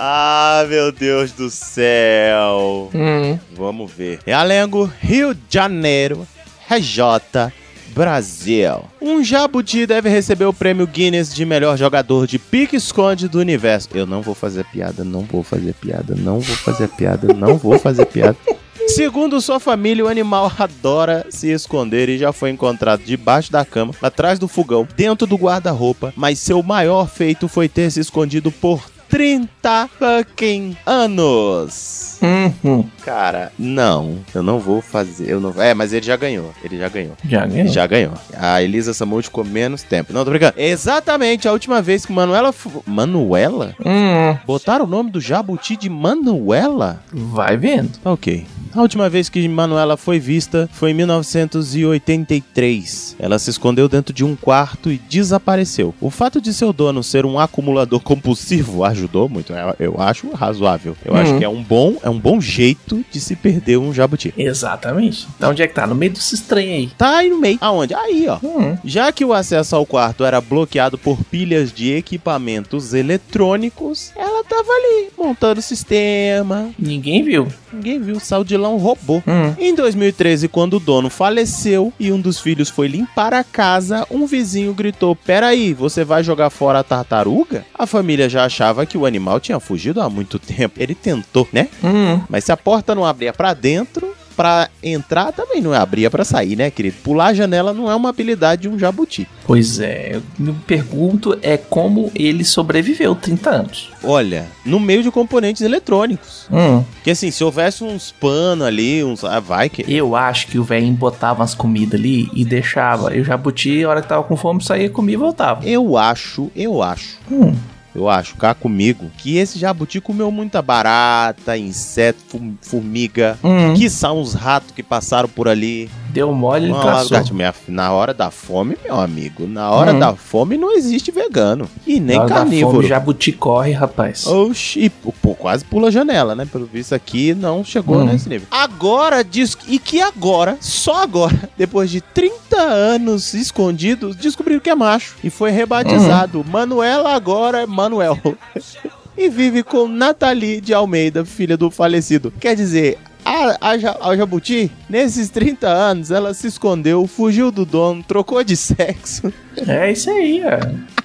ah, meu Deus do céu. Hum. Vamos ver. Realengo, Rio de Janeiro, RJ, Brasil. Um jabuti deve receber o prêmio Guinness de melhor jogador de pique-esconde do universo. Eu não vou fazer piada, não vou fazer piada, não vou fazer piada, não vou fazer piada. Segundo sua família, o animal adora se esconder e já foi encontrado debaixo da cama, atrás do fogão, dentro do guarda-roupa, mas seu maior feito foi ter se escondido por 30 fucking anos. Uhum. Cara, não, eu não vou fazer, eu não, é, mas ele já ganhou, ele já ganhou. Já ganhou. Já ganhou. A Elisa Samud ficou menos tempo. Não, tô brincando. Exatamente a última vez que Manuela. Manuela? Hum. Botaram o nome do jabuti de Manuela? Vai vendo. Tá Ok. A última vez que Manuela foi vista foi em 1983. Ela se escondeu dentro de um quarto e desapareceu. O fato de seu dono ser um acumulador compulsivo ajudou muito. Eu, eu acho razoável. Eu acho Uhum. que é um bom, é um bom jeito de se perder um jabuti. Exatamente. Então onde é que tá? No meio desse estranho aí. Tá aí no meio. Aonde? Aí, ó. Hum. Já que o acesso ao quarto era bloqueado por pilhas de equipamentos eletrônicos, ela tava ali, montando o sistema. Ninguém viu. Ninguém viu, saiu de lá um robô. Hum. Em 2013, quando o dono faleceu e um dos filhos foi limpar a casa, um vizinho gritou: Peraí, você vai jogar fora a tartaruga? A família já achava que o animal tinha fugido há muito tempo. Ele tentou, né? Hum. Mas se a porta não abria pra dentro, pra entrar também não abria pra sair, né, querido? Pular a janela não é uma habilidade de um jabuti. Pois é, eu me pergunto é como ele sobreviveu 30 anos. Olha, no meio de componentes eletrônicos. Hum. Porque assim, se houvesse uns panos ali, uns. Ah, vai que. Eu acho que o velhinho botava umas comidas ali e deixava. Eu jabuti, a hora que tava com fome, saía, comia e voltava. Eu acho, eu acho. Hum. Eu acho, cá comigo, que esse jabuti comeu muita barata, inseto, formiga, Hum. que são os ratos que passaram por ali. Deu mole e minha- Na hora da fome, meu amigo, na hora Hum. da fome não existe vegano. E nem Na carnívoro. fome, jabuti corre, rapaz. Oxi, quase pula a janela, né? Pelo visto aqui não chegou Hum. nesse nível. Agora diz e que agora, só agora, depois de 30 anos escondidos, descobriram que é macho e foi rebatizado. Manuela agora é Manuel. e vive com Nathalie de Almeida, filha do falecido. Quer dizer, a, a, a Jabuti, nesses 30 anos, ela se escondeu, fugiu do dono, trocou de sexo, É isso aí, é.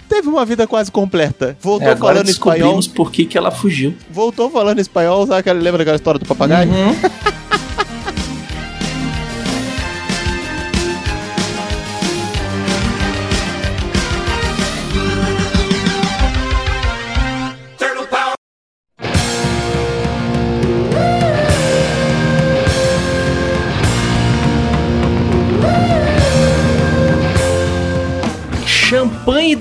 Teve uma vida quase completa. Voltou É, falando espanhol. por que, que ela fugiu. voltou falando espanhol, sabe aquela, lembra daquela história do papagaio? Uhum.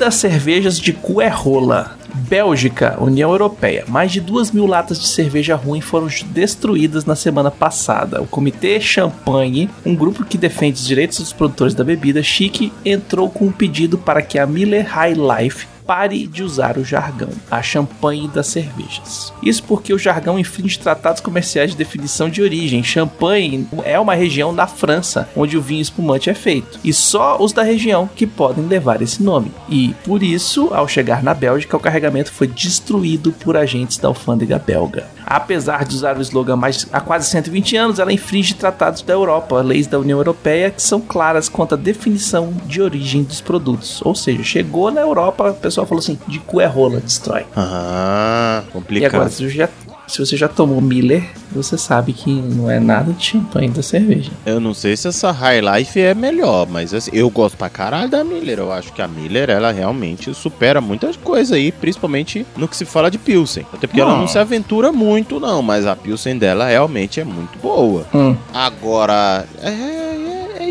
das cervejas de Cuerrola. Bélgica, União Europeia. Mais de duas mil latas de cerveja ruim foram destruídas na semana passada. O Comitê Champagne, um grupo que defende os direitos dos produtores da bebida chique, entrou com um pedido para que a Miller High Life pare de usar o jargão, a champanhe das cervejas. Isso porque o jargão infringe tratados comerciais de definição de origem. Champagne é uma região da França onde o vinho espumante é feito, e só os da região que podem levar esse nome. E por isso, ao chegar na Bélgica, o carregamento foi destruído por agentes da alfândega belga. Apesar de usar o slogan mais há quase 120 anos, ela infringe tratados da Europa, leis da União Europeia que são claras quanto à definição de origem dos produtos. Ou seja, chegou na Europa, pessoal falou assim: de cu é rola, destrói. Ah, E complicado. agora, se você, já, se você já tomou Miller, você sabe que não é nada de champanhe da cerveja. Eu não sei se essa High Life é melhor, mas assim, eu gosto pra caralho da Miller. Eu acho que a Miller, ela realmente supera muitas coisas aí, principalmente no que se fala de Pilsen. Até porque ela não se aventura muito, não, mas a Pilsen dela realmente é muito boa. Hum. Agora, é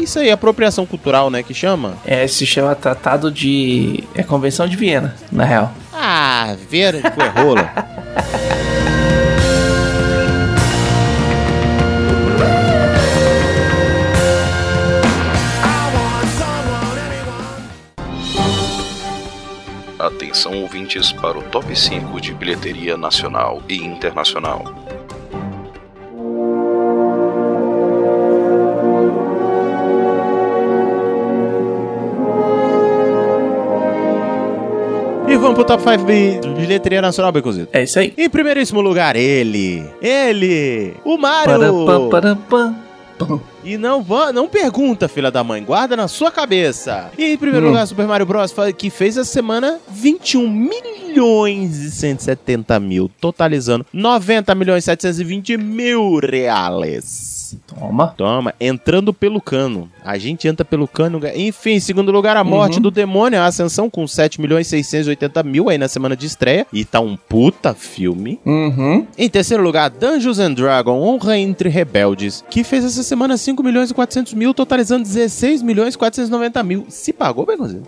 isso aí, apropriação cultural, né? Que chama? É, se chama Tratado de. É Convenção de Viena, na real. Ah, Viena de Coerrola. Atenção ouvintes para o top 5 de bilheteria nacional e internacional. Vamos pro top 5 de bilheteria nacional, Becozito. É isso aí. Em primeiríssimo lugar, ele. Ele. O Mario. E não, não pergunta, filha da mãe. Guarda na sua cabeça. E em primeiro Hum. lugar, Super Mario Bros. que fez essa semana 21 milhões e 170 mil, totalizando 90 milhões e 720 mil reais. Toma. Toma, entrando pelo cano. A gente entra pelo cano. Enfim, em segundo lugar, a morte Uhum. do demônio, a ascensão com 7 milhões e 680 mil aí na semana de estreia. E tá um puta filme. Uhum. Em terceiro lugar, Dungeons and Dragons, Honra entre Rebeldes, que fez essa semana 5 milhões e 400 mil, totalizando 16 milhões e 490 mil. Se pagou, Begonzinho?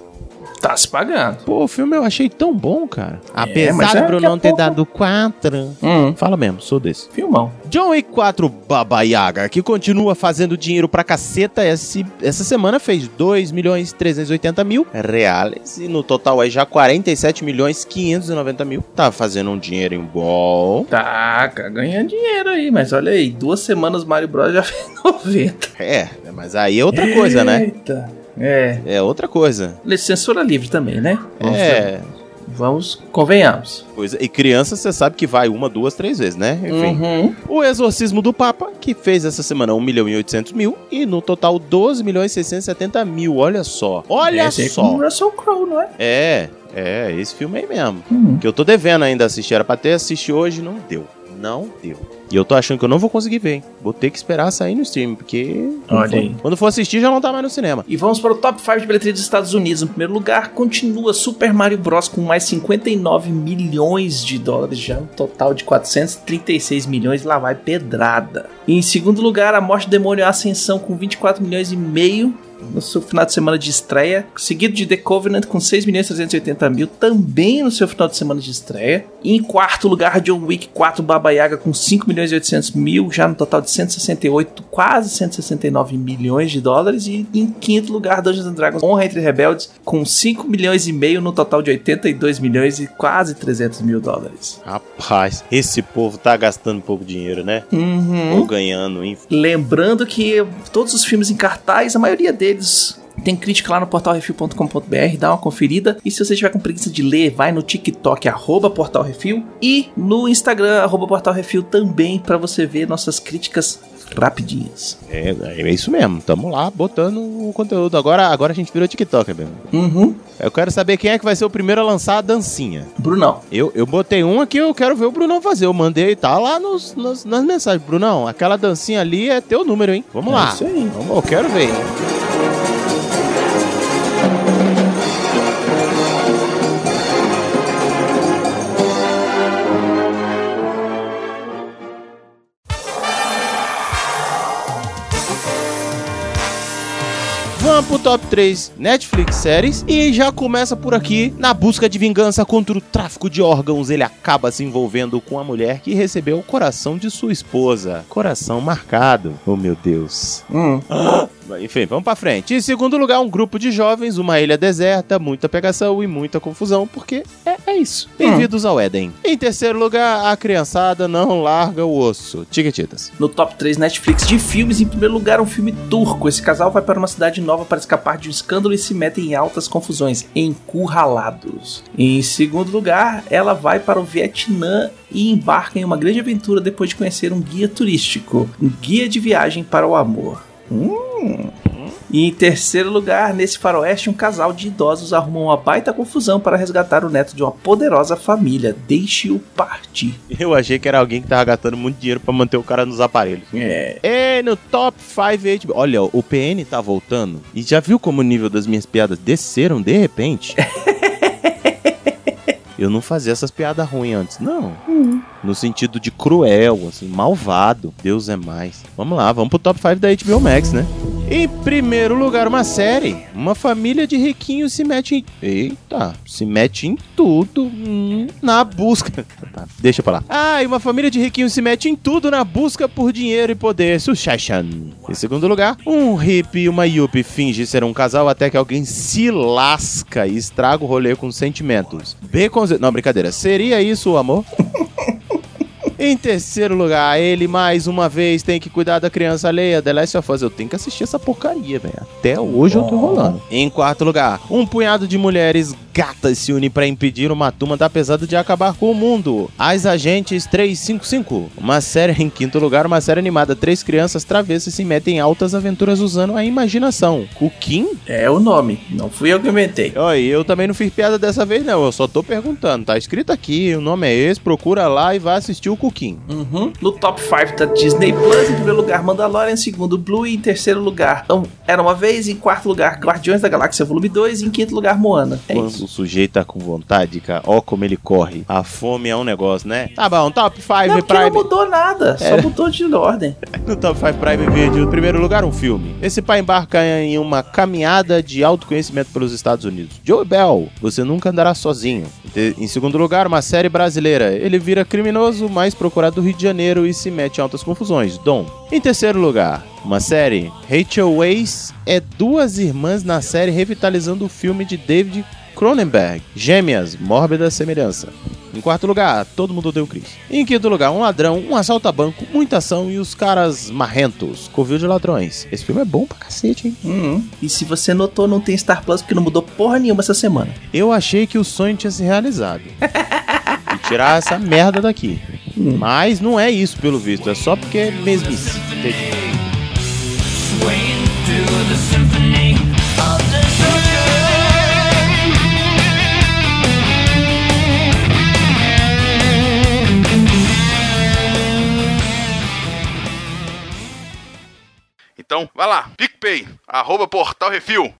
Tá se pagando. Pô, o filme eu achei tão bom, cara. Apesar do é Bruno daqui a não ter pouco. dado 4. Hum. Fala mesmo, sou desse. Filmão. John Wick 4 Baba Yaga, que continua fazendo dinheiro pra caceta, esse, essa semana fez 2 milhões e 380 mil reais, e no total aí já 47 milhões e 590 mil. Tá fazendo um dinheirinho bom. Tá, cara, ganhando dinheiro aí. Mas olha aí, duas semanas Mario Bros já fez 90. É, mas aí é outra coisa, né? Eita. É. É outra coisa. Censura livre também, né? Vamos, É, Vamos, convenhamos. coisa. E criança, você sabe que vai uma, duas, três vezes, né? Enfim. Uhum. O Exorcismo do Papa, que fez essa semana 1 milhão e 800 mil, e no total 12 milhões e 670 mil. Olha só. Olha Esse só. com o Russell Crowe, não é? É, é, esse filme aí mesmo. Hum. Que eu tô devendo ainda assistir. Era pra ter assistido hoje, não deu. Não deu. E eu tô achando que eu não vou conseguir ver, hein? Vou ter que esperar sair no stream, porque. Olha quando for- aí. Quando for assistir, já não tá mais no cinema. E vamos para o top 5 de bilheteria dos Estados Unidos. Em primeiro lugar, continua Super Mario Bros. com mais 59 milhões de dólares, já um total de 436 milhões. Lá vai pedrada. E em segundo lugar, A Morte do Demônio e a Ascensão com 24 milhões e meio. No seu final de semana de estreia, seguido de The Covenant com 6 milhões e 380 mil, também no seu final de semana de estreia. E em quarto lugar, John Wick 4 Baba Yaga com 5 milhões e 800 mil, já no total de 168, quase 169 milhões de dólares. E em quinto lugar, Dungeons and Dragons Honra entre Rebeldes com 5 milhões e meio, no total de 82 milhões e quase 300 mil dólares. Rapaz, esse povo tá gastando pouco dinheiro, né? Uhum. Ou ganhando, enfim. Lembrando que todos os filmes em cartaz, a maioria deles tem crítica lá no portalrefil.com.br, dá uma conferida. E se você tiver com preguiça de ler, vai no TikTok, arroba portalrefil, e no Instagram, arroba portalrefil também, para você ver nossas críticas rapidinhas. É, é isso mesmo. Tamo lá botando o conteúdo. Agora, agora a gente virou TikTok mesmo. Uhum. Eu quero saber quem é que vai ser o primeiro a lançar a dancinha. Brunão. Eu, eu botei um aqui, eu quero ver o Brunão fazer. Eu mandei, tá lá nos, nos- nas mensagens. Brunão, aquela dancinha ali é teu número, hein? Vamos É lá. isso aí. Vamos, eu quero ver. Vamos pro top 3 Netflix séries e já começa por aqui. Na busca de vingança contra o tráfico de órgãos, ele acaba se envolvendo com a mulher que recebeu o coração de sua esposa. Coração marcado. Oh meu Deus. Hum. Enfim, vamos pra frente. Em segundo lugar, um grupo de jovens, uma ilha deserta, muita pegação e muita confusão, porque é, é isso. Bem-vindos ao Éden. Em terceiro lugar, a criançada não larga o osso. Tiquetitas. No top 3 Netflix de filmes, em primeiro lugar, um filme turco. Esse casal vai para uma cidade nova para escapar de um escândalo e se metem em altas confusões, encurralados. Em segundo lugar, ela vai para o Vietnã e embarca em uma grande aventura depois de conhecer um guia turístico, um guia de viagem para o amor. Hum. E em terceiro lugar, nesse faroeste, um casal de idosos arruma uma baita confusão para resgatar o neto de uma poderosa família. Deixe-o partir. Eu achei que era alguém que tava gastando muito dinheiro pra manter o cara nos aparelhos. É. E no top 5 HBO. Olha, o PN tá voltando. E já viu como o nível das minhas piadas desceram de repente? Eu não fazia essas piadas ruins antes, não. No sentido de cruel, assim, malvado. Deus é mais. Vamos lá, vamos pro top 5 da HBO Max, né? Em primeiro lugar, uma série. Uma família de riquinhos se mete em. Eita, se mete em tudo hum, na busca. Tá, deixa pra lá. Ah, e uma família de riquinhos se mete em tudo na busca por dinheiro e poder. Succession. Em segundo lugar, um hippie e uma yuppie finge ser um casal até que alguém se lasca e estraga o rolê com sentimentos. Beconze... Não, brincadeira. Seria isso o amor? Em terceiro lugar, ele mais uma vez tem que cuidar da criança alheia. The Last of Us. Eu tenho que assistir essa porcaria, velho. Até hoje eu tô rolando. Em quarto lugar, um punhado de mulheres gatas se une para impedir uma turma da pesada de acabar com o mundo. As Agentes 355. Uma série em quinto lugar, uma série animada. Três crianças travessas se metem em altas aventuras usando a imaginação. Cooking? É o nome. Não fui eu que inventei. Oi, eu também não fiz piada dessa vez, não. Eu só tô perguntando. Tá escrito aqui, o nome é esse. Procura lá e vai assistir o Cooking. Uhum. No top 5 da Disney Plus, em primeiro lugar, Mandalorian, em segundo, Blue, e em terceiro lugar, então, Era Uma Vez, em quarto lugar, Guardiões da Galáxia Volume 2, e em quinto lugar, Moana. É isso. O sujeito tá com vontade, cara, ó como ele corre. A fome é um negócio, né? Tá bom, top 5 Não, porque não Prime. mudou nada, só É. mudou de ordem. No Top 5 Prime Video, em primeiro lugar, um filme. Esse pai embarca em uma caminhada de autoconhecimento pelos Estados Unidos. Joe Bell, você nunca andará sozinho. Em segundo lugar, uma série brasileira. Ele vira criminoso mais procurado do Rio de Janeiro e se mete em altas confusões. Dom. Em terceiro lugar, uma série. Rachel Weisz é duas irmãs na série revitalizando o filme de David Cronenberg. Gêmeas, mórbida semelhança. Em quarto lugar, todo mundo deu Chris. Em quinto lugar, um ladrão, um assalto a banco, muita ação e os caras marrentos. Covil de ladrões. Esse filme é bom pra cacete, hein? Uhum. E se você notou, não tem Star Plus porque não mudou porra nenhuma essa semana. Eu achei que o sonho tinha se realizado. e tirar essa merda daqui. Mas não é isso, pelo visto. É só porque é mesmice. Swaying through the symphony Então, vai lá, PicPay, arroba Portal Refil.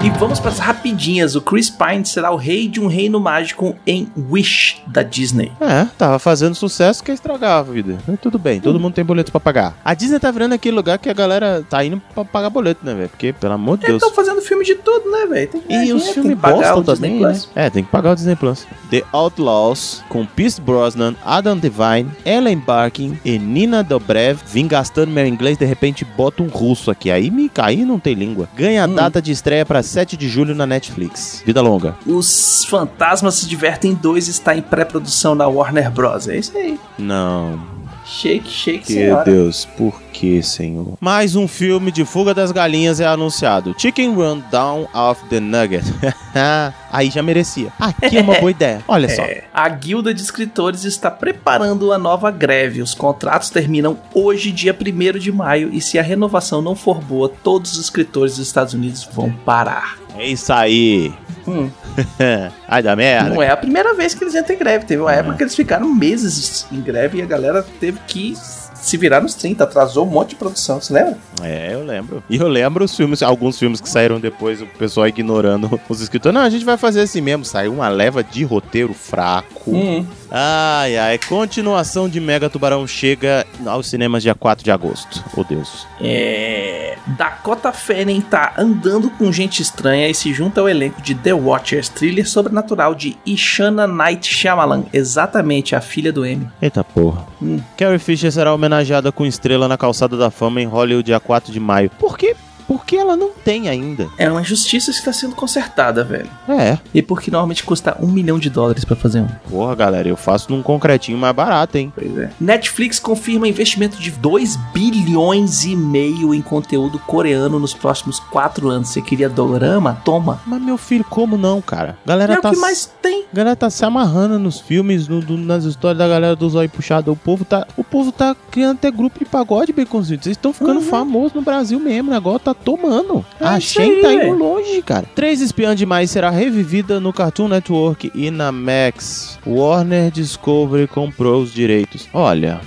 E vamos para as rapidinhas. O Chris Pine será o rei de um reino mágico em Wish da Disney. É, tava fazendo sucesso que estragava a vida. Mas tudo bem, todo mundo tem boleto pra pagar. A Disney tá virando aquele lugar que a galera tá indo pra pagar boleto, né, velho? Porque, pelo amor de Eles Deus. estão fazendo filme de tudo, né, velho? Tem que ganhar E os filmes bosta também, né? É, tem que pagar o Disney Plus. The Outlaws, com Pierce Brosnan, Adam Devine, Ellen Barkin e Nina Dobrev. Vim gastando meu inglês, de repente bota um russo aqui. Aí me aí não tem língua. Ganha Hum. data de estreia pra 7 de julho na Netflix. Vida longa. Os Fantasmas se Divertem 2 está em pré-produção na Warner Bros. É isso aí. Não. Shake, shake, Que senhora. Deus, por que, Senhor? Mais um filme de Fuga das Galinhas é anunciado. Chicken Run Down of the Nugget. Aí já merecia. Aqui é uma boa ideia. Olha só. É, a Guilda de Escritores está preparando a nova greve. Os contratos terminam hoje, dia 1 de maio, e se a renovação não for boa, todos os escritores dos Estados Unidos vão parar. É isso aí. Hum, Ai da merda. não é a primeira vez que eles entram em greve. Teve uma época que eles ficaram meses em greve e a galera teve que se virar nos 30. Atrasou um monte de produção, você lembra? É, eu lembro. E eu lembro os filmes, alguns filmes que saíram depois, o pessoal ignorando os escritores. Não, a gente vai fazer assim mesmo. Saiu uma leva de roteiro fraco. Hum. Ai, ai. Continuação de Mega Tubarão chega aos cinemas dia 4 de agosto. Oh, Deus. É... Dakota Fanning tá andando com gente estranha e se junta ao elenco de The Watchers, thriller sobrenatural de Ishana Night Shyamalan, exatamente a filha do M. Eita porra. Hum. Carrie Fisher será homenageada com estrela na Calçada da Fama em Hollywood dia 4 de maio. Por quê? Porque ela não tem ainda. É uma injustiça que está sendo consertada, velho. É. E porque normalmente custa um milhão de dólares pra fazer um. Porra, galera, eu faço num concretinho mais barato, hein? Pois é. Netflix confirma investimento de 2 bilhões e meio em conteúdo coreano nos próximos 4 anos. Você queria dorama? Toma. Mas meu filho, como não, cara? Galera é tá o que mais tem. Galera tá se amarrando nos filmes, no- nas histórias da galera do zóio puxado. O povo tá, o povo tá criando até grupo de pagode, baconzinho. Vocês estão ficando Uhum. famosos no Brasil mesmo. O negócio tá tomando. É a Shen aí, tá indo longe, cara. Três Espiãs Demais será revivida no Cartoon Network e na Max. Warner Discovery comprou os direitos. Olha,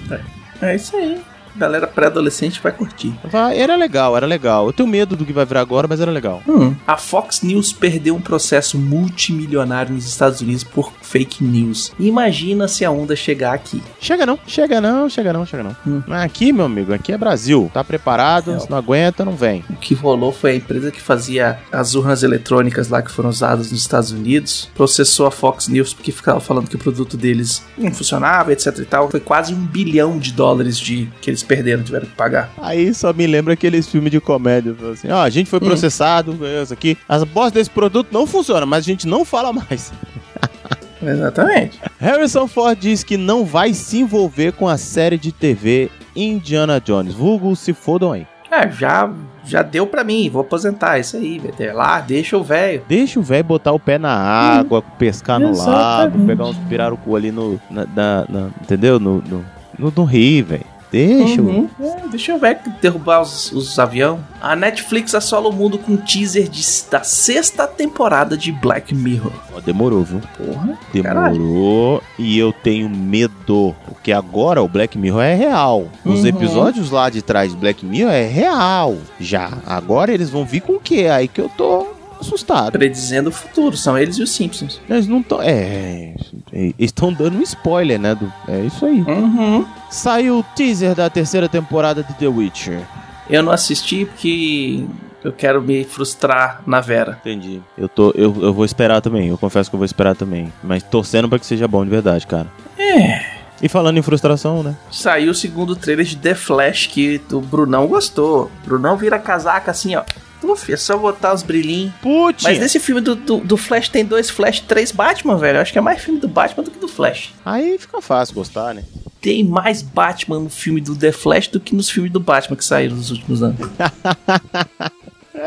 É isso aí. Galera pré-adolescente vai curtir. Vai, era legal, era legal. Eu tenho medo do que vai virar agora, mas era legal. Hum. A Fox News perdeu um processo multimilionário nos Estados Unidos por fake news. Imagina se a onda chegar aqui. Chega não, chega não, chega não, chega não. Hum. Aqui, meu amigo, aqui é Brasil. Tá preparado, É. se não aguenta, não vem. O que rolou foi a empresa que fazia as urnas eletrônicas lá que foram usadas nos Estados Unidos, processou a Fox News porque ficava falando que o produto deles não funcionava, etc e tal. Foi quase um bilhão de dólares de que eles perderam, tiveram que pagar. Aí só me lembra aqueles filmes de comédia. Assim, ó, a gente foi processado, isso aqui. As bosta desse produto não funciona, mas a gente não fala mais. Exatamente. Harrison Ford diz que não vai se envolver com a série de TV Indiana Jones. Vulgo se fodam aí. É, já, já deu pra mim, vou aposentar, isso aí, vai lá, deixa o velho. Deixa o velho botar o pé na água, pescar no lago, exatamente. pegar uns pirarucu ali no. Na, na- na- entendeu? No, no, no, no rio, velho. Deixa o. Uhum. É, deixa eu ver derrubar os, os aviões. A Netflix assola o mundo com um teaser de- da sexta temporada de Black Mirror. Demorou, viu? Porra, caralho. Demorou. E eu tenho medo. Porque agora o Black Mirror é real. Os Uhum. episódios lá de trás de Black Mirror é real. Já. Agora eles vão vir com o quê? Aí que eu tô assustado. Predizendo o futuro, são eles e os Simpsons. Eles não estão. É. Eles estão dando um spoiler, né? Do, é isso aí. Uhum. Saiu o teaser da terceira temporada de The Witcher. Eu não assisti porque eu quero me frustrar na Vera. Entendi. Eu, tô, eu, eu vou esperar também. Eu confesso que eu vou esperar também. Mas torcendo pra que seja bom de verdade, cara. É. E falando em frustração, né? Saiu o segundo trailer de The Flash que o Brunão gostou. Brunão vira casaca assim, ó. Uf, é só botar os brilhinhos. Putz! Mas nesse filme do, do, do Flash tem dois Flash, três Batman, velho. Eu acho que é mais filme do Batman do que do Flash. Aí fica fácil gostar, né? Tem mais Batman no filme do The Flash do que nos filmes do Batman que saíram nos últimos anos.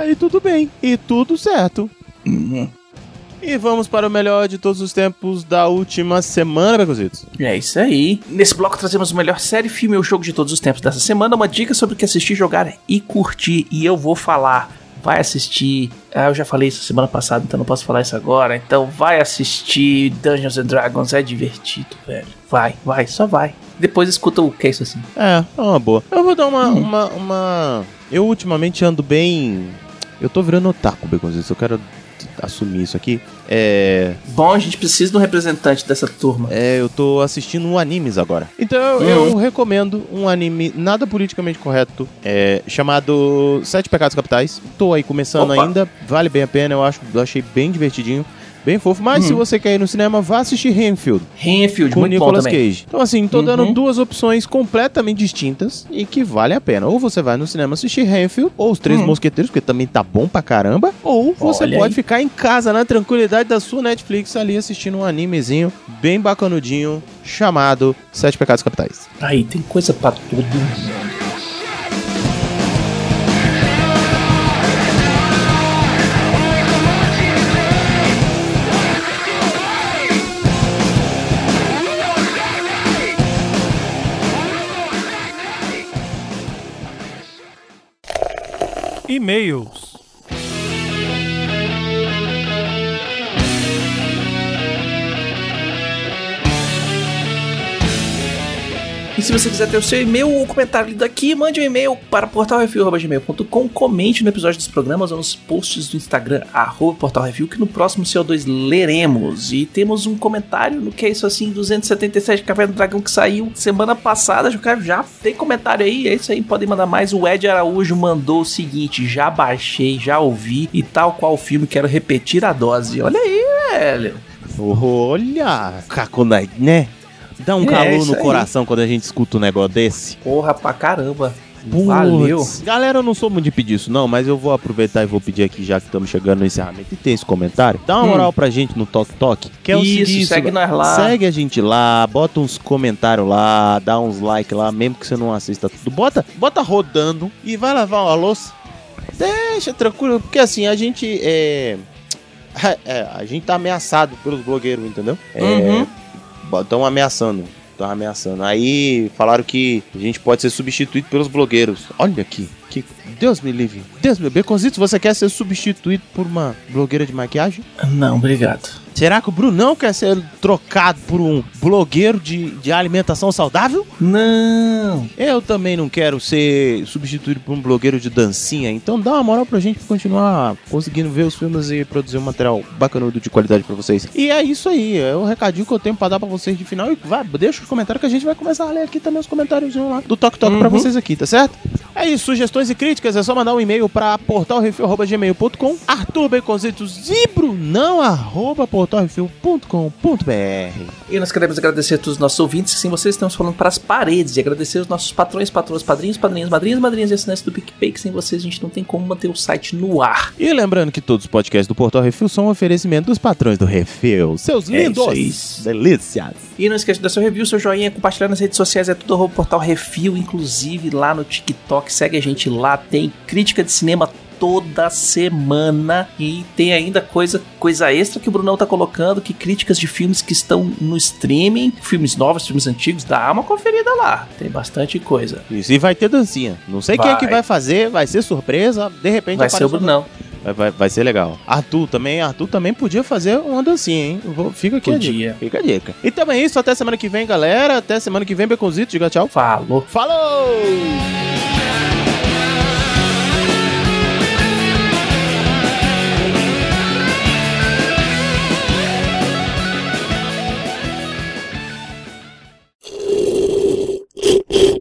Aí tudo bem. E tudo certo. Uhum. E vamos para o melhor de todos os tempos da última semana, Becositos. É isso aí. Nesse bloco trazemos o melhor série, filme ou jogo de todos os tempos dessa semana. Uma dica sobre o que assistir, jogar e curtir. E eu vou falar. Vai assistir. Ah, eu já falei isso semana passada, então não posso falar isso agora. Então vai assistir Dungeons and Dragons. É divertido, velho. Vai, vai, só vai. Depois escuta o que é isso assim. É, é uma boa. Eu vou dar uma, uma, uma... Eu ultimamente ando bem... Eu tô virando otaku, Becositos. Eu quero assumir isso aqui. É... Bom, a gente precisa de um representante dessa turma. É, eu tô assistindo um animes agora. Então eu, eu recomendo um anime nada politicamente correto, é, chamado Sete Pecados Capitais. Tô aí começando Opa. ainda, vale bem a pena, eu acho, eu achei bem divertidinho, bem fofo. Mas se você quer ir no cinema, vá assistir Renfield Renfield, com o muito bom Nicolas também. Cage. Então assim, tô dando Uhum. duas opções completamente distintas e que vale a pena. Ou você vai no cinema assistir Renfield, ou Os Três Hum. Mosqueteiros, porque também tá bom pra caramba, ou você Olha pode aí. ficar em casa na tranquilidade da sua Netflix ali assistindo um animezinho bem bacanudinho chamado Sete Pecados Capitais. Aí, tem coisa pra tudo. E-mails. Se você quiser ter o seu e-mail ou comentário lido aqui, mande um e-mail para portalreview.gmail.com, comente no episódio dos programas ou nos posts do Instagram, arroba portalreview, que no próximo CO2 leremos. E temos um comentário no que é isso assim, 277 Café do Dragão que saiu semana passada, já tem comentário aí, é isso aí, podem mandar mais. O Ed Araújo mandou o seguinte, já baixei, já ouvi, e tal qual o filme, quero repetir a dose. Olha aí, velho. Olha, Kakunai, né? Dá um É, calor no aí. coração quando a gente escuta um negócio desse. Porra pra caramba. Putz. Valeu. Galera, eu não sou muito de pedir isso, não, mas eu vou aproveitar e vou pedir aqui, já que estamos chegando no encerramento, e tem esse comentário. Dá uma Hum. moral pra gente no Tok Tok, que é o Isso, seguinte. segue nós lá. Segue a gente lá, bota uns comentários lá, dá uns like lá, mesmo que você não assista tudo. Bota, bota rodando e vai lavar uma louça. Deixa tranquilo, porque assim, a gente é. é, a gente tá ameaçado pelos blogueiros, entendeu? Uhum. Estão ameaçando. Estão ameaçando. Aí falaram que a gente pode ser substituído pelos blogueiros. Olha aqui. Que... Deus me livre. Deus me livre. Beconzito, você quer ser substituído por uma blogueira de maquiagem? Não, obrigado. Será que o Brunão quer ser trocado por um blogueiro de, de alimentação saudável? Não. Eu também não quero ser substituído por um blogueiro de dancinha, então dá uma moral pra gente continuar conseguindo ver os filmes e produzir um material bacanudo de qualidade pra vocês. E é isso aí, é o recadinho que eu tenho pra dar pra vocês de final. E vai, deixa os comentários que a gente vai começar a ler aqui também os comentários lá do Toque Toque pra vocês aqui, tá certo? É isso, sugestões e críticas, é só mandar um e-mail pra portalrefil.gmail.com Arthur Baconzitos e Brunão, arroba portalrefil.com.br E nós queremos agradecer a todos os nossos ouvintes, que sim, vocês estamos falando para as paredes, e agradecer os nossos patrões, patroas, padrinhos, padrinhos, madrinhas, madrinhas e assinantes do PicPay, que sem vocês a gente não tem como manter o site no ar. E lembrando que todos os podcasts do Portal Refil são um oferecimento dos patrões do Refil. Seus É lindos! aí. Delícias! E não esqueça de dar seu review, seu joinha, compartilhar nas redes sociais, é tudo arroba portal Refil, inclusive lá no TikTok, segue a gente lá, tem crítica de cinema toda semana e tem ainda coisa coisa extra que o Brunão tá colocando, que críticas de filmes que estão no streaming, filmes novos, filmes antigos, dá uma conferida lá, tem bastante coisa. Isso, e vai ter dancinha. Não sei quem é que Vai. vai fazer, vai ser surpresa, de repente Vai ser o Brunão. Vai, vai, ser legal. Arthur também, Arthur também podia fazer uma dancinha, hein? Vou- fica aqui a dica. Fica a dica. Então é isso, até semana que vem, galera. Até semana que vem, Beconzito. Diga tchau. Falou. Falou!